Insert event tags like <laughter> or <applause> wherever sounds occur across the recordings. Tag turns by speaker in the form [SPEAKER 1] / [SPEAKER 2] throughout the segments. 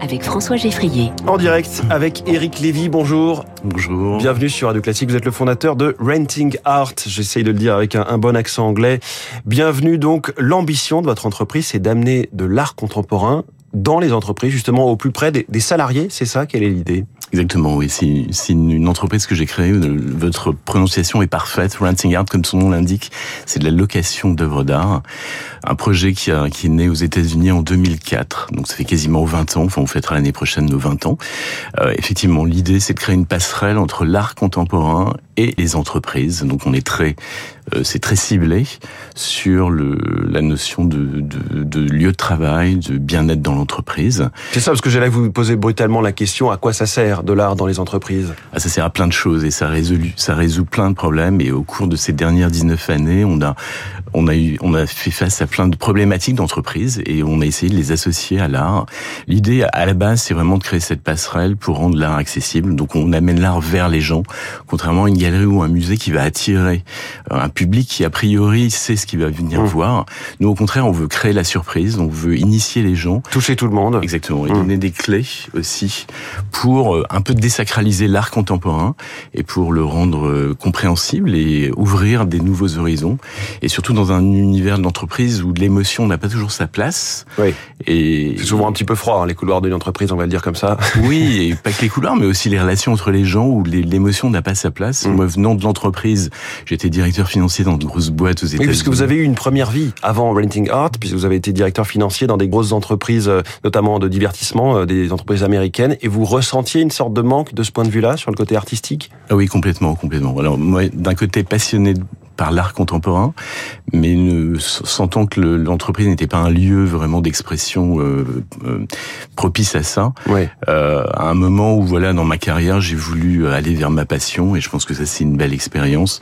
[SPEAKER 1] avec François Geffrier.
[SPEAKER 2] En direct avec Eric Lévy, bonjour.
[SPEAKER 3] Bonjour.
[SPEAKER 2] Bienvenue sur Radio Classique, vous êtes le fondateur de Renting Art, j'essaye de le dire avec un, un, bon accent anglais. Bienvenue donc, l'ambition de votre entreprise, c'est d'amener de l'art contemporain dans les entreprises, justement au plus près des, des salariés, c'est ça Quelle est l'idée?
[SPEAKER 3] Exactement, oui. C'est une entreprise que j'ai créée. Votre prononciation est parfaite. Renting Art, comme son nom l'indique, c'est de la location d'œuvres d'art. Un projet qui, a, qui est né aux États-Unis en 2004. Donc ça fait quasiment 20 ans. Enfin, on fêtera l'année prochaine nos 20 ans. Euh, effectivement, l'idée, c'est de créer une passerelle entre l'art contemporain et les entreprises. Donc on est très, euh, c'est très ciblé sur le, la notion de, de, de lieu de travail, de bien-être dans l'entreprise.
[SPEAKER 2] C'est ça, parce que j'allais vous poser brutalement la question à quoi ça sert de l'art dans les entreprises?
[SPEAKER 3] Ah, Ça sert à plein de choses et ça résout, ça résout plein de problèmes. Et au cours de ces dernières 19 années, on a, on a eu, on a fait face à plein de problématiques d'entreprise et on a essayé de les associer à l'art. L'idée, à la base, c'est vraiment de créer cette passerelle pour rendre l'art accessible. Donc on amène l'art vers les gens, contrairement à une galerie ou un musée qui va attirer un public qui a priori sait ce qu'il va venir mmh. voir. Nous, au contraire, on veut créer la surprise, on veut initier les gens,
[SPEAKER 2] toucher tout le monde,
[SPEAKER 3] exactement, et mmh. donner des clés aussi pour un peu désacraliser l'art contemporain et pour le rendre compréhensible et ouvrir des nouveaux horizons. Et surtout dans un univers d'entreprise où l'émotion n'a pas toujours sa place.
[SPEAKER 2] Oui. Et c'est souvent un petit peu froid hein, les couloirs d'une entreprise, on va le dire comme ça.
[SPEAKER 3] Oui, et pas que les couloirs, mais aussi les relations entre les gens où l'émotion n'a pas sa place. Mmh. Moi, venant de l'entreprise, j'étais directeur financier dans de grosses boîtes aux États-Unis.
[SPEAKER 2] Oui, puisque vous avez eu une première vie avant Renting Art, puisque vous avez été directeur financier dans des grosses entreprises, notamment de divertissement, des entreprises américaines, et vous ressentiez une sorte de manque de ce point de vue-là sur le côté artistique?
[SPEAKER 3] Ah Oui, complètement, complètement. Alors moi, d'un côté passionné par l'art contemporain, mais ne, sentant que l'entreprise n'était pas un lieu vraiment d'expression euh, euh, propice à ça.
[SPEAKER 2] Ouais.
[SPEAKER 3] Euh, à un moment où voilà dans ma carrière j'ai voulu aller vers ma passion et je pense que ça c'est une belle expérience.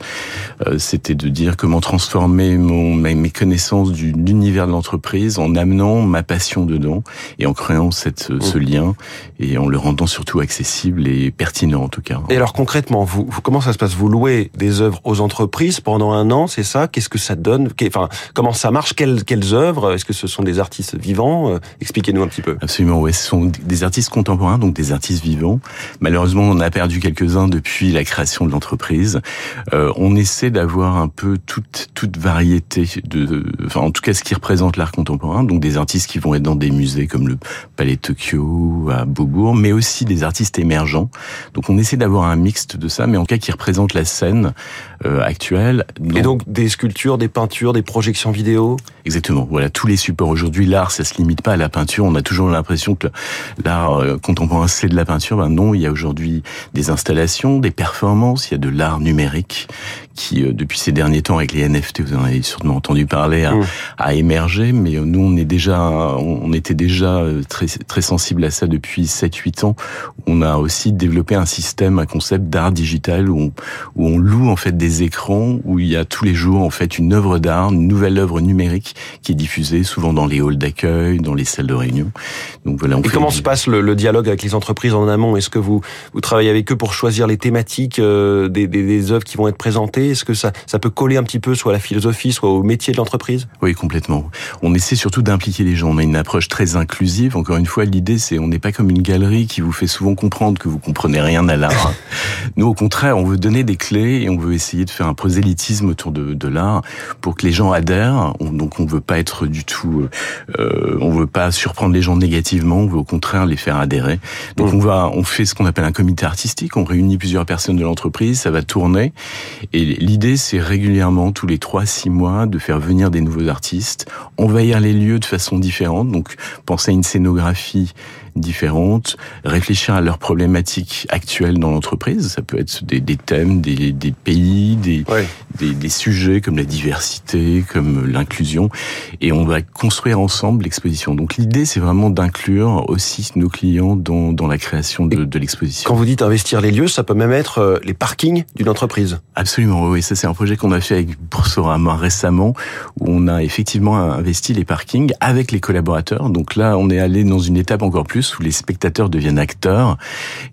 [SPEAKER 3] Euh, C'était de dire comment transformer mon mes connaissances de l'univers de l'entreprise en amenant ma passion dedans et en créant cette mmh. ce lien et en le rendant surtout accessible et pertinent en tout cas.
[SPEAKER 2] Et alors concrètement, vous, vous comment ça se passe? Vous louez des œuvres aux entreprises pendant un an, c'est ça? Qu'est-ce que ça donne? Enfin, comment ça marche? Quelles, œuvres? Est-ce que ce sont des artistes vivants? Expliquez-nous un petit peu.
[SPEAKER 3] Absolument, oui. Ce sont des artistes contemporains, donc des artistes vivants. Malheureusement, on a perdu quelques-uns depuis la création de l'entreprise. Euh, on essaie d'avoir un peu toute variété de, enfin, en tout cas, ce qui représente l'art contemporain. Donc des artistes qui vont être dans des musées comme le Palais Tokyo à Beaubourg, mais aussi des artistes émergents. Donc on essaie d'avoir un mixte de ça, mais en cas qui représente la scène euh, actuelle.
[SPEAKER 2] Et donc des sculptures, des peintures, des projections vidéo?
[SPEAKER 3] Exactement. Voilà, tous les supports aujourd'hui, l'art, ça se limite pas à la peinture. On a toujours l'impression que l'art contemporain c'est de la peinture. Ben non, il y a aujourd'hui des installations, des performances, il y a de l'art numérique qui, depuis ces derniers temps, avec les NFT, vous en avez sûrement entendu parler, a, mmh. a émergé. Mais nous, on est déjà, on était déjà très très sensible à ça depuis 7-8 ans. On a aussi développé un système, un concept d'art digital où on, où on loue en fait des écrans où il y a tous les jours en fait une œuvre d'art, une nouvelle œuvre numérique qui est diffusée souvent dans les halls d'accueil, dans les salles de réunion.
[SPEAKER 2] Donc voilà. On Et comment se passe le, le, dialogue avec les entreprises en amont? Est-ce que vous vous travaillez avec eux pour choisir les thématiques euh, des, des, des œuvres qui vont être présentées? Est-ce que ça ça peut coller un petit peu soit à la philosophie, soit au métier de l'entreprise?
[SPEAKER 3] Oui, complètement. On essaie surtout d'impliquer les gens. On a une approche très inclusive. Encore une fois, l'idée c'est on n'est pas comme une galerie qui vous fait souvent comprendre que vous comprenez rien à l'art. <laughs> Nous, au contraire, on veut donner des clés et on veut essayer de faire un prosélytisme autour de, de l'art pour que les gens adhèrent. On, donc, on veut pas être du tout, euh, on veut pas surprendre les gens négativement. On veut au contraire les faire adhérer. Donc, mmh. on va, on fait ce qu'on appelle un comité artistique. On réunit plusieurs personnes de l'entreprise. Ça va tourner. Et l'idée, c'est régulièrement, tous les trois, six mois, de faire venir des nouveaux artistes, envahir les lieux de façon différente. Donc, penser à une scénographie différentes, réfléchir à leurs problématiques actuelles dans l'entreprise. Ça peut être des, des thèmes, des, des pays, des,
[SPEAKER 2] ouais.
[SPEAKER 3] des, des, sujets comme la diversité, comme l'inclusion, et on va construire ensemble l'exposition. Donc l'idée, c'est vraiment d'inclure aussi nos clients dans, dans la création de, de l'exposition.
[SPEAKER 2] Quand vous dites investir les lieux, ça peut même être euh, les parkings d'une entreprise.
[SPEAKER 3] Absolument, oui. Ça, c'est un projet qu'on a fait avec Boursorama récemment, où on a effectivement investi les parkings avec les collaborateurs. Donc là, on est allé dans une étape encore plus où les spectateurs deviennent acteurs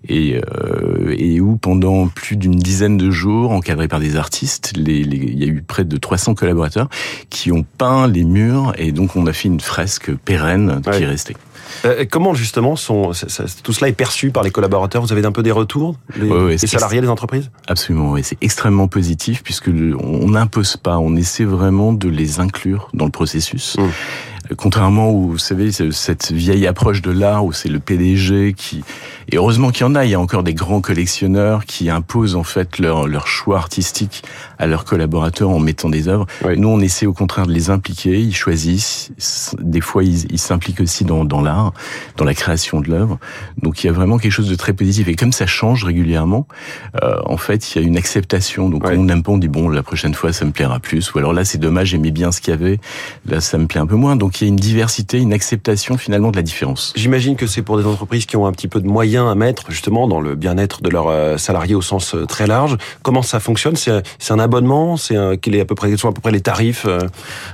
[SPEAKER 3] et, euh, et où pendant plus d'une dizaine de jours, encadrés par des artistes, les, les, il y a eu près de 300 collaborateurs qui ont peint les murs et donc on a fait une fresque pérenne
[SPEAKER 2] ouais.
[SPEAKER 3] qui est restée.
[SPEAKER 2] Euh, comment justement sont, tout cela est perçu par les collaborateurs? Vous avez un peu des retours? Les,
[SPEAKER 3] ouais,
[SPEAKER 2] les salariés des entreprises?
[SPEAKER 3] Absolument, oui. C'est extrêmement positif puisque on n'impose pas, on essaie vraiment de les inclure dans le processus. Mmh. Contrairement où, vous savez, cette vieille approche de l'art où c'est le PDG qui, et heureusement qu'il y en a, il y a encore des grands collectionneurs qui imposent en fait leur, leur choix artistique à leurs collaborateurs en mettant des œuvres. Nous, on essaie au contraire de les impliquer, ils choisissent, des fois ils s'impliquent aussi dans, dans l'art, dans la création de l'œuvre. Donc il y a vraiment quelque chose de très positif. Et comme ça change régulièrement, euh, en fait, il y a une acceptation. Donc on n'aime pas, on dit bon, la prochaine fois ça me plaira plus. Ou alors là, c'est dommage, j'aimais bien ce qu'il y avait, là ça me plaît un peu moins. Donc il y a une diversité, une acceptation finalement de la différence.
[SPEAKER 2] J'imagine que c'est pour des entreprises qui ont un petit peu de moyens à mettre justement dans le bien-être de leurs euh, salariés au sens euh, très large. Comment ça fonctionne? C'est un abonnement? C'est quel est à peu près sont à peu près les tarifs?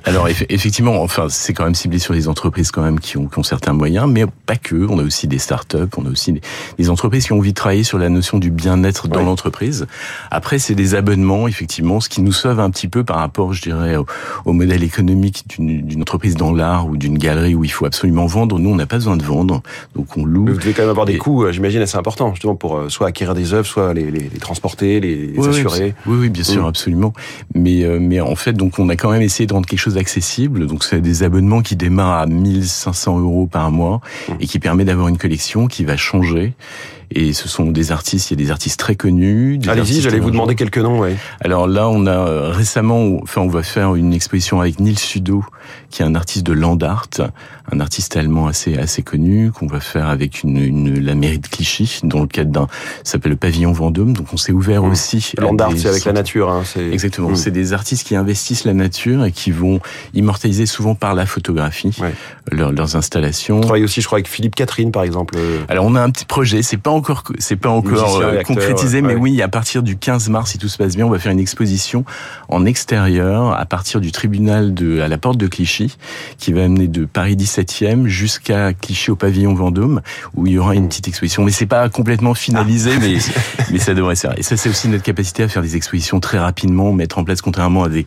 [SPEAKER 3] Alors effectivement, enfin c'est quand même ciblé sur les entreprises quand même qui ont, qui ont certains moyens, mais pas que. On a aussi des startups, on a aussi des, entreprises qui ont envie de travailler sur la notion du bien-être dans l'entreprise. Après, c'est des abonnements effectivement, ce qui nous sauve un petit peu par rapport, je dirais, au, au modèle économique d'une entreprise dans l'art ou d'une galerie où il faut absolument vendre. Nous, on n'a pas besoin de vendre, donc on loue.
[SPEAKER 2] vous devez quand même avoir des coûts, euh, j'imagine, assez importants, justement, pour euh, soit acquérir des œuvres, soit les, les, les transporter, les, assurer.
[SPEAKER 3] Oui, oui, bien sûr, mm. absolument. Mais, euh, mais en fait, donc, on a quand même essayé de rendre quelque chose d'accessible. Donc, c'est des abonnements qui démarrent à 1500 euros par mois et qui permet d'avoir une collection qui va changer et ce sont des artistes, il y a des artistes très connus.
[SPEAKER 2] Allez-y, j'allais vous demander quelques noms. Ouais.
[SPEAKER 3] Alors là, on a récemment, enfin, on va faire une exposition avec Neil Sudo, qui est un artiste de land art, un artiste allemand assez assez connu qu'on va faire avec une, une, la mairie de Clichy dans le cadre d'un s'appelle le pavillon Vendôme. Donc on s'est ouvert mmh. aussi.
[SPEAKER 2] Land art, c'est avec la nature. Hein,
[SPEAKER 3] Exactement. Mmh. C'est des artistes qui investissent la nature et qui vont immortaliser souvent par la photographie ouais. leurs installations. On
[SPEAKER 2] travaille aussi, je crois, avec Philippe Catherine, par exemple.
[SPEAKER 3] Alors on a un petit projet. C'est pas encore c'est pas encore euh, concrétisé, mais oui, à partir du 15 mars, si tout se passe bien, on va faire une exposition en extérieur à partir du tribunal de à la porte de Clichy, qui va amener de Paris 17e jusqu'à Clichy au pavillon Vendôme, où il y aura une petite exposition. Mais c'est pas complètement finalisé, ah. mais <laughs> mais ça devrait se faire. Et ça, c'est aussi notre capacité à faire des expositions très rapidement, mettre en place, contrairement à des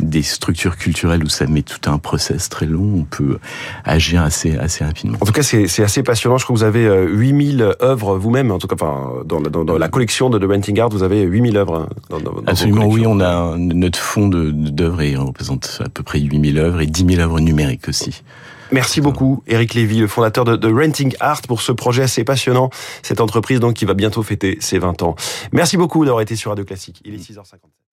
[SPEAKER 3] des structures culturelles où ça met tout un process très long, on peut agir assez assez rapidement.
[SPEAKER 2] En tout cas, c'est assez passionnant. Je crois que vous avez 8000 euh, œuvres vous-même, en tout cas, enfin, dans, dans, dans, la collection de The Renting Art, vous avez 8000 œuvres. Hein, dans,
[SPEAKER 3] Absolument, oui, on a notre fonds d'œuvres et on représente à peu près 8000 œuvres et 10 000 œuvres numériques aussi.
[SPEAKER 2] Merci beaucoup, Eric Lévy, le fondateur de, de, Renting Art, pour ce projet assez passionnant. Cette entreprise donc qui va bientôt fêter ses 20 ans. Merci beaucoup d'avoir été sur Radio Classique. Il est 6h50.